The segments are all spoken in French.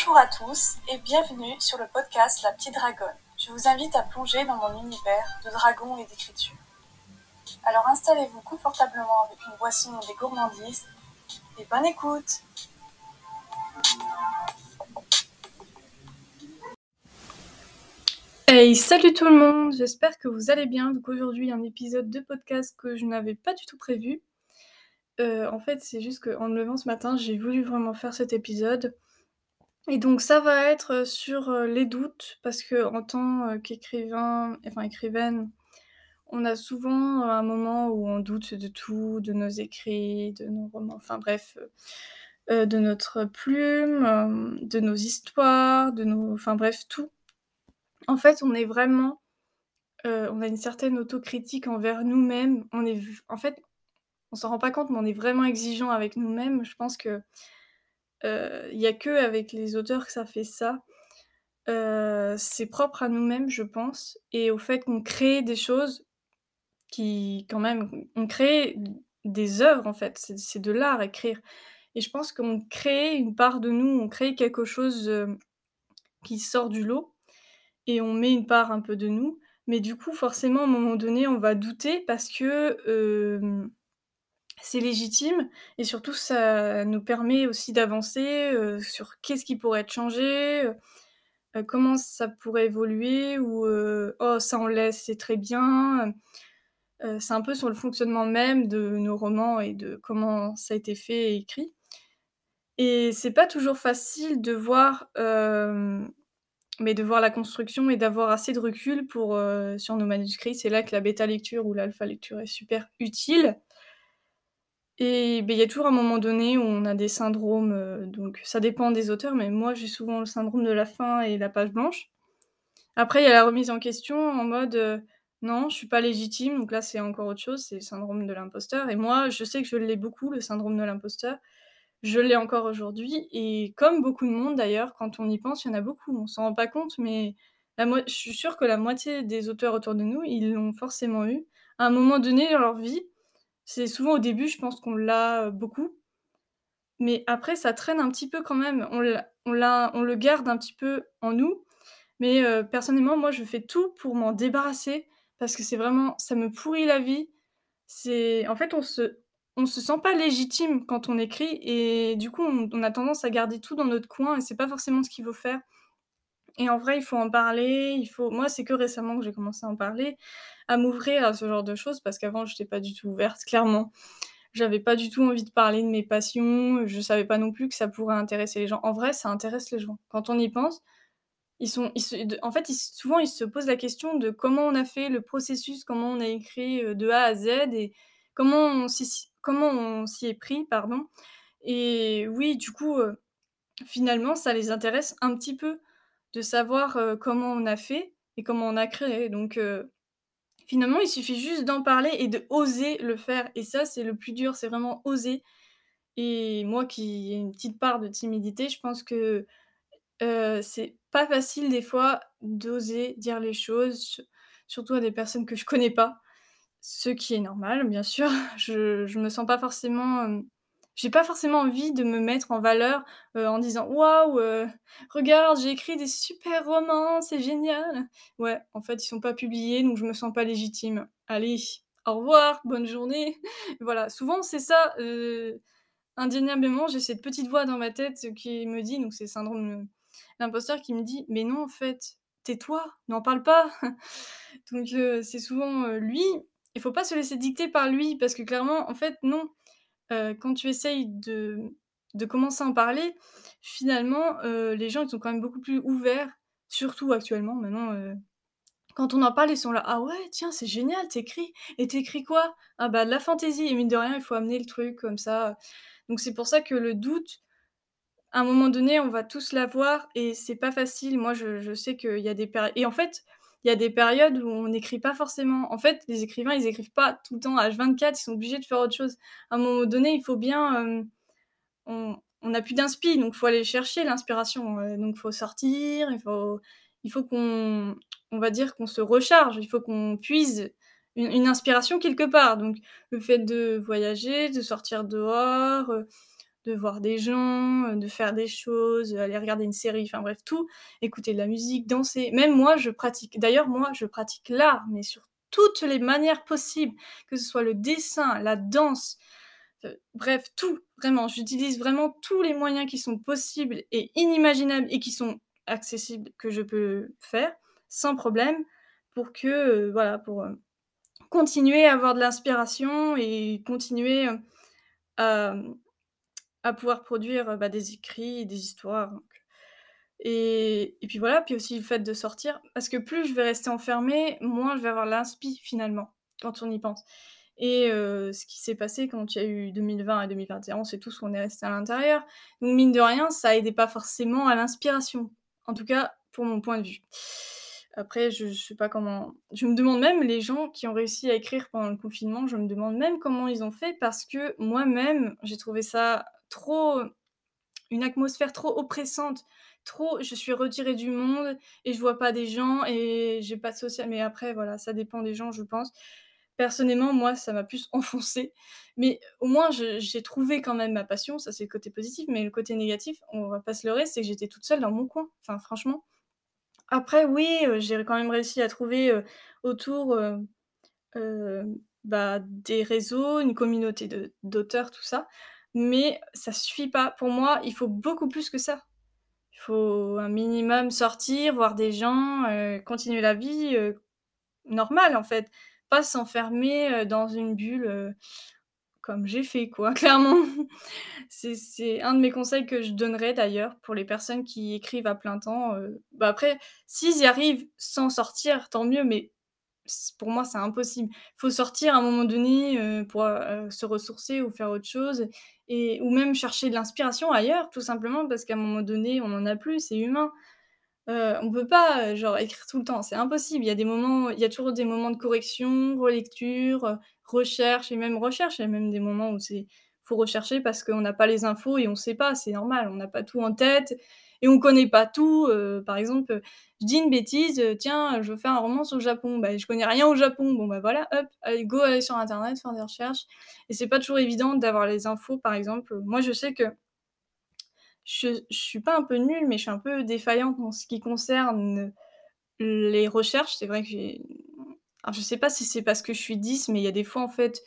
Bonjour à tous et bienvenue sur le podcast La Petite Dragonne. Je vous invite à plonger dans mon univers de dragons et d'écriture. Alors installez-vous confortablement avec une boisson et des gourmandises et bonne écoute Hey, salut tout le monde, j'espère que vous allez bien. Donc aujourd'hui un épisode de podcast que je n'avais pas du tout prévu. Euh, en fait c'est juste qu'en me levant ce matin j'ai voulu vraiment faire cet épisode et donc ça va être sur les doutes, parce que en tant qu'écrivain, enfin écrivaine, on a souvent un moment où on doute de tout, de nos écrits, de nos romans, enfin bref, euh, de notre plume, de nos histoires, de nos, enfin bref, tout. En fait, on est vraiment, on a une certaine autocritique envers nous-mêmes. On est, en fait, on s'en rend pas compte, mais on est vraiment exigeant avec nous-mêmes. Je pense que il n'y a que avec les auteurs que ça fait ça. c'est propre à nous-mêmes, je pense, et au fait qu'on crée des choses qui, quand même, on crée des œuvres en fait. C'est, de l'art écrire, et je pense qu'on crée une part de nous, on crée quelque chose qui sort du lot, et on met une part un peu de nous. Mais du coup, forcément, à un moment donné, on va douter parce que c'est légitime et surtout ça nous permet aussi d'avancer, sur qu'est-ce qui pourrait être changé, comment ça pourrait évoluer ou «Oh ça on laisse, c'est très bien». c'est un peu sur le fonctionnement même de nos romans et de comment ça a été fait et écrit et c'est pas toujours facile de voir, mais de voir la construction et d'avoir assez de recul pour, sur nos manuscrits. C'est là que la bêta lecture ou l'alpha lecture est super utile. Et ben, il y a toujours un moment donné où on a des syndromes, euh, donc ça dépend des auteurs, mais moi j'ai souvent le syndrome de la fin et la page blanche. Après, il y a la remise en question en mode euh, non, je suis pas légitime, donc là c'est encore autre chose, c'est le syndrome de l'imposteur. Et moi, je sais que je l'ai beaucoup, le syndrome de l'imposteur. Je l'ai encore aujourd'hui, et comme beaucoup de monde d'ailleurs, quand on y pense, il y en a beaucoup, on s'en rend pas compte, mais je suis sûre que la moitié des auteurs autour de nous, ils l'ont forcément eu à un moment donné dans leur vie c'est souvent au début, je pense qu'on l'a, beaucoup. Mais après, ça traîne un petit peu quand même. On on on le garde un petit peu en nous. Mais, personnellement, moi, je fais tout pour m'en débarrasser parce que c'est vraiment ça me pourrit la vie. C'est en fait, on se on se sent pas légitime quand on écrit et du coup, on on a tendance à garder tout dans notre coin et c'est pas forcément ce qu'il faut faire. Et en vrai, il faut en parler, il faut moi, c'est que récemment que j'ai commencé à en parler, à m'ouvrir à ce genre de choses parce qu'avant, je n'étais pas du tout ouverte, clairement. J'avais pas du tout envie de parler de mes passions, je savais pas non plus que ça pourrait intéresser les gens. En vrai, ça intéresse les gens. Quand on y pense, ils sont en fait, souvent, ils se posent la question de comment on a fait le processus, comment on a écrit, euh, de A à Z et comment on s'y comment on s'y est pris, pardon. Et oui, du coup, euh, finalement, ça les intéresse un petit peu de savoir comment on a fait et comment on a créé. Donc finalement, il suffit juste d'en parler et de oser le faire. Et ça, c'est le plus dur, c'est vraiment oser. Et moi qui ai une petite part de timidité, je pense que c'est pas facile des fois d'oser dire les choses, surtout à des personnes que je connais pas. Ce qui est normal, bien sûr. Je, je me sens pas forcément j'ai pas forcément envie de me mettre en valeur, euh, en disant: «Waouh, euh, regarde, j'ai écrit des super romans, c'est génial!» ouais, en fait, ils sont pas publiés, donc je me sens pas légitime. Allez, au revoir, bonne journée. Voilà, souvent c'est ça, euh, indéniablement, j'ai cette petite voix dans ma tête qui me dit donc c'est le syndrome, l'imposteur qui me dit: «Mais non, en fait, tais-toi, n'en parle pas!» donc c'est souvent, lui, il faut pas se laisser dicter par lui parce que clairement, en fait, non, quand tu essayes de de commencer à en parler, finalement, les gens, ils sont quand même beaucoup plus ouverts, surtout actuellement. Maintenant, quand on en parle, ils sont là: «Ah ouais, tiens, c'est génial, t'écris et t'écris quoi? Ah bah, de la fantaisie» et mine de rien, il faut amener le truc comme ça. Donc c'est pour ça que le doute, à un moment donné, on va tous l'avoir et c'est pas facile. Moi, je je sais qu'il y a des périodes et en fait, il y a des périodes où on n'écrit pas forcément. En fait, les écrivains, ils écrivent pas tout le temps H24, ils sont obligés de faire autre chose. À un moment donné, il faut bien. Euh, on n'a plus d'inspi, donc il faut aller chercher l'inspiration. Euh, donc il faut sortir, il faut, il faut qu'on. On va dire qu'on se recharge, il faut qu'on puise une, inspiration quelque part. Donc le fait de voyager, de sortir dehors, de voir des gens, de faire des choses, aller regarder une série, enfin bref, tout, écouter de la musique, danser. Même moi, je pratique d'ailleurs, moi, je pratique l'art, mais sur toutes les manières possibles, que ce soit le dessin, la danse, bref, tout, vraiment. J'utilise vraiment tous les moyens qui sont possibles et inimaginables et qui sont accessibles que je peux faire sans problème pour que, euh, voilà, pour euh, continuer à avoir de l'inspiration et continuer euh, à, pouvoir produire bah, des écrits, des histoires. Et, et, puis voilà, puis aussi le fait de sortir, parce que plus je vais rester enfermée, moins je vais avoir l'inspi finalement, quand on y pense. Et ce qui s'est passé quand il y a eu 2020 et 2021, c'est tout ce qu'on est resté à l'intérieur. Donc mine de rien, ça aidait pas forcément à l'inspiration. En tout cas, pour mon point de vue. Après, je, je sais pas comment. Je me demande même les gens qui ont réussi à écrire pendant le confinement. Je me demande même comment ils ont fait parce que moi-même, j'ai trouvé ça trop une atmosphère trop oppressante, trop je suis retirée du monde et je vois pas des gens et j'ai pas de social. Mais après, voilà, ça dépend des gens, je pense. Personnellement, moi, ça m'a plus enfoncé. Mais au moins, j'ai trouvé quand même ma passion. Ça, c'est le côté positif. Mais le côté négatif, on va pas se leurrer, c'est que j'étais toute seule dans mon coin. Enfin, franchement. Après, oui, euh, j'ai quand même réussi à trouver euh, autour euh, bah, des réseaux, une communauté d'auteurs, tout ça. Mais ça suffit pas. Pour moi, il faut beaucoup plus que ça. Il faut un minimum sortir, voir des gens, continuer la vie normale, en fait pas s'enfermer dans une bulle comme j'ai fait, quoi, clairement. c'est un de mes conseils que je donnerais d'ailleurs pour les personnes qui écrivent à plein temps. Bah après, s'ils y arrivent sans sortir, tant mieux, mais pour moi, c'est impossible. Il faut sortir à un moment donné pour se ressourcer ou faire autre chose, et, ou même chercher de l'inspiration ailleurs, tout simplement parce qu'à un moment donné, on n'en a plus, c'est humain. Euh, on peut pas, euh, genre, écrire tout le temps, c'est impossible. Il y a des moments il y a toujours des moments de correction, relecture, euh, recherche et même recherche. Il y a même des moments où c'est faut rechercher parce qu'on n'a pas les infos et on sait pas, c'est normal, on n'a pas tout en tête et on connaît pas tout. par exemple, je dis une bêtise, «Tiens, je veux faire un roman sur le Japon». Bah, je connais rien au Japon. Bon, bah, voilà, hop, allez, go, aller sur internet, faire des recherches et c'est pas toujours évident d'avoir les infos, par exemple. Moi, je sais que je, je suis pas un peu nulle, mais je suis un peu défaillante en ce qui concerne les recherches. C'est vrai que j'ai. Alors, je sais pas si c'est parce que je suis 10, mais il y a des fois, en fait,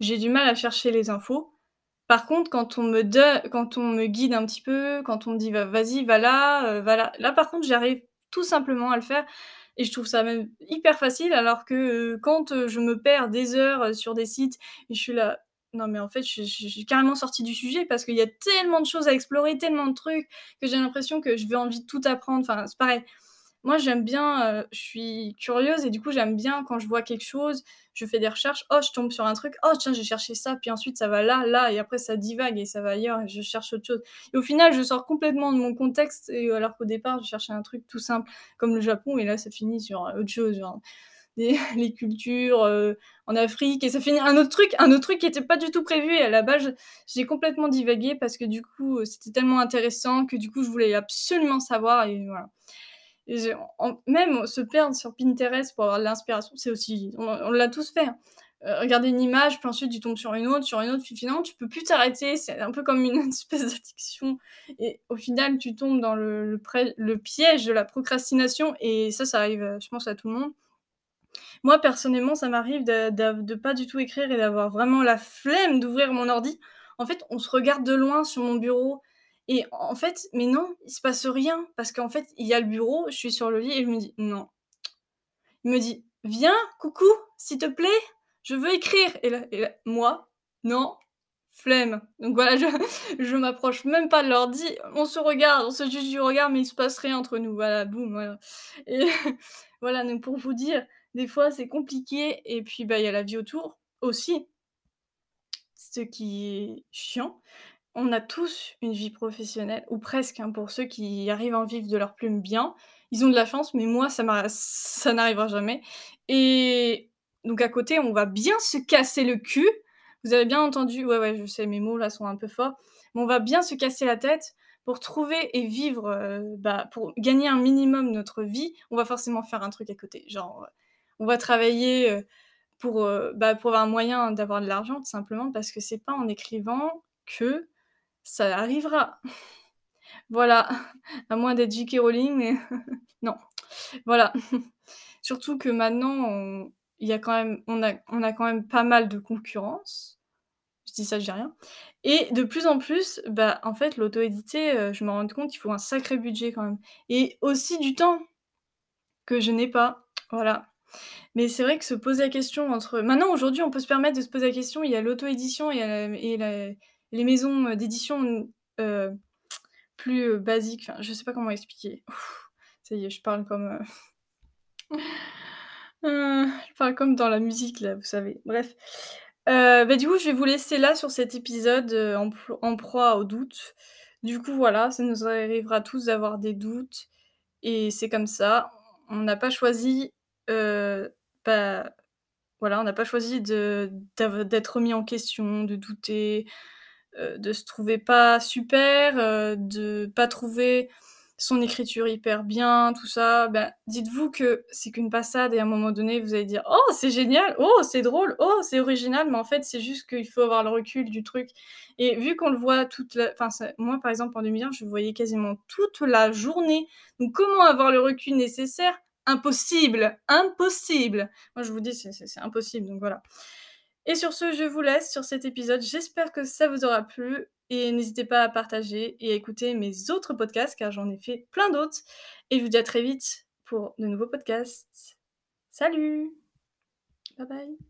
j'ai du mal à chercher les infos. Par contre, quand on me guide un petit peu, quand on me dit vas-y, va là, euh, va là, là par contre, j'arrive tout simplement à le faire et je trouve ça même hyper facile. Alors que euh, quand euh, je me perds des heures sur des sites et je suis là, non, mais en fait, je carrément sortie du sujet parce qu'il y a tellement de choses à explorer, tellement de trucs que j'ai l'impression que je vais envie de tout apprendre. Enfin, c'est pareil. Moi, j'aime bien, euh, je suis curieuse et du coup, j'aime bien quand je vois quelque chose, je fais des recherches, oh, je tombe sur un truc, oh, tiens, j'ai cherché ça, puis ensuite ça va là, là, et après ça divague et ça va ailleurs et je cherche autre chose. Et au final, je sors complètement de mon contexte, et alors qu'au départ, je cherchais un truc tout simple comme le Japon, et là, ça finit sur autre chose. Les cultures euh, en Afrique et ça finit un autre truc, un autre truc qui était pas du tout prévu et à la base j'ai complètement divagué parce que du coup euh, c'était tellement intéressant que du coup je voulais absolument savoir et voilà. Même se perdre sur Pinterest pour avoir de l'inspiration, c'est aussi, on, l'a tous fait. Hein. Euh, regarder une image, puis ensuite tu tombes sur une autre, sur une autre, puis finalement tu peux plus t'arrêter, c'est un peu comme une espèce d'addiction. Et au final tu tombes dans le, piège de la procrastination, et ça, ça arrive, je pense, à tout le monde. Moi, personnellement, ça m'arrive de, de, pas du tout écrire et d'avoir vraiment la flemme d'ouvrir mon ordi. En fait, on se regarde de loin sur mon bureau. Et en fait, mais non, il se passe rien. Parce qu'en fait, il y a le bureau, je suis sur le lit et je me dis, non. Il me dit, viens, coucou, s'il te plaît, je veux écrire. Et là, moi, non, flemme. Donc voilà, je, je m'approche même pas de l'ordi. On se regarde, on se juge du regard, mais il se passe rien entre nous. Voilà, boum, voilà. Et voilà, donc pour vous dire, des fois c'est compliqué et puis bah il y a la vie autour aussi. Ce qui est chiant. On a tous une vie professionnelle, ou presque, hein, pour ceux qui arrivent à en vivre de leur plume bien. Ils ont de la chance, mais moi, ça, ça n'arrivera jamais. Et donc à côté, on va bien se casser le cul. Vous avez bien entendu, ouais, ouais, je sais, mes mots là sont un peu forts, mais on va bien se casser la tête pour trouver et vivre, euh, bah, pour gagner un minimum notre vie, on va forcément faire un truc à côté. Genre, on va travailler pour, bah, pour avoir un moyen d'avoir de l'argent, tout simplement, parce que c'est pas en écrivant que ça arrivera. Voilà, à moins d'être J.K. Rowling, mais non. Voilà. Surtout que maintenant, on y a quand même on a on a quand même pas mal de concurrence. Je dis ça, je dis rien et de plus en plus, bah, en fait, l'auto-édité, heu, je me rends compte, il faut un sacré budget quand même et aussi du temps que je n'ai pas, voilà. Mais c'est vrai que se poser la question entre maintenant, aujourd'hui, on peut se permettre de se poser la question, il y a l'auto-édition et et la les maisons, d'édition, heu, plus, heu, basiques, enfin, je sais pas comment expliquer. Ça y est, je parle comme, je comme dans la musique là, vous savez. Bref, bah, du coup, je vais vous laisser là sur cet épisode, en proie aux doutes. Du coup, voilà, ça nous arrivera tous d'avoir des doutes et c'est comme ça. On n'a pas choisi, bah, voilà, on n'a pas choisi d'être remis en question, de douter, de se trouver pas super, heu, de pas trouver son écriture hyper bien, tout ça, bah, dites-vous que c'est qu'une passade et à un moment donné, vous allez dire: «Oh, c'est génial! Oh, c'est drôle! Oh, c'est original!» mais en fait, c'est juste qu'il faut avoir le recul du truc et vu qu'on le voit toute la enfin, moi, par exemple, en 2001, je voyais quasiment toute la journée, donc comment avoir le recul nécessaire? Impossible! Impossible! Moi, je vous dis, c'est impossible, donc voilà et sur ce, je vous laisse sur cet épisode. J'espère que ça vous aura plu et n'hésitez pas à partager et à écouter mes autres podcasts car j'en ai fait plein d'autres et je vous dis à très vite pour de nouveaux podcasts. Salut! Bye bye.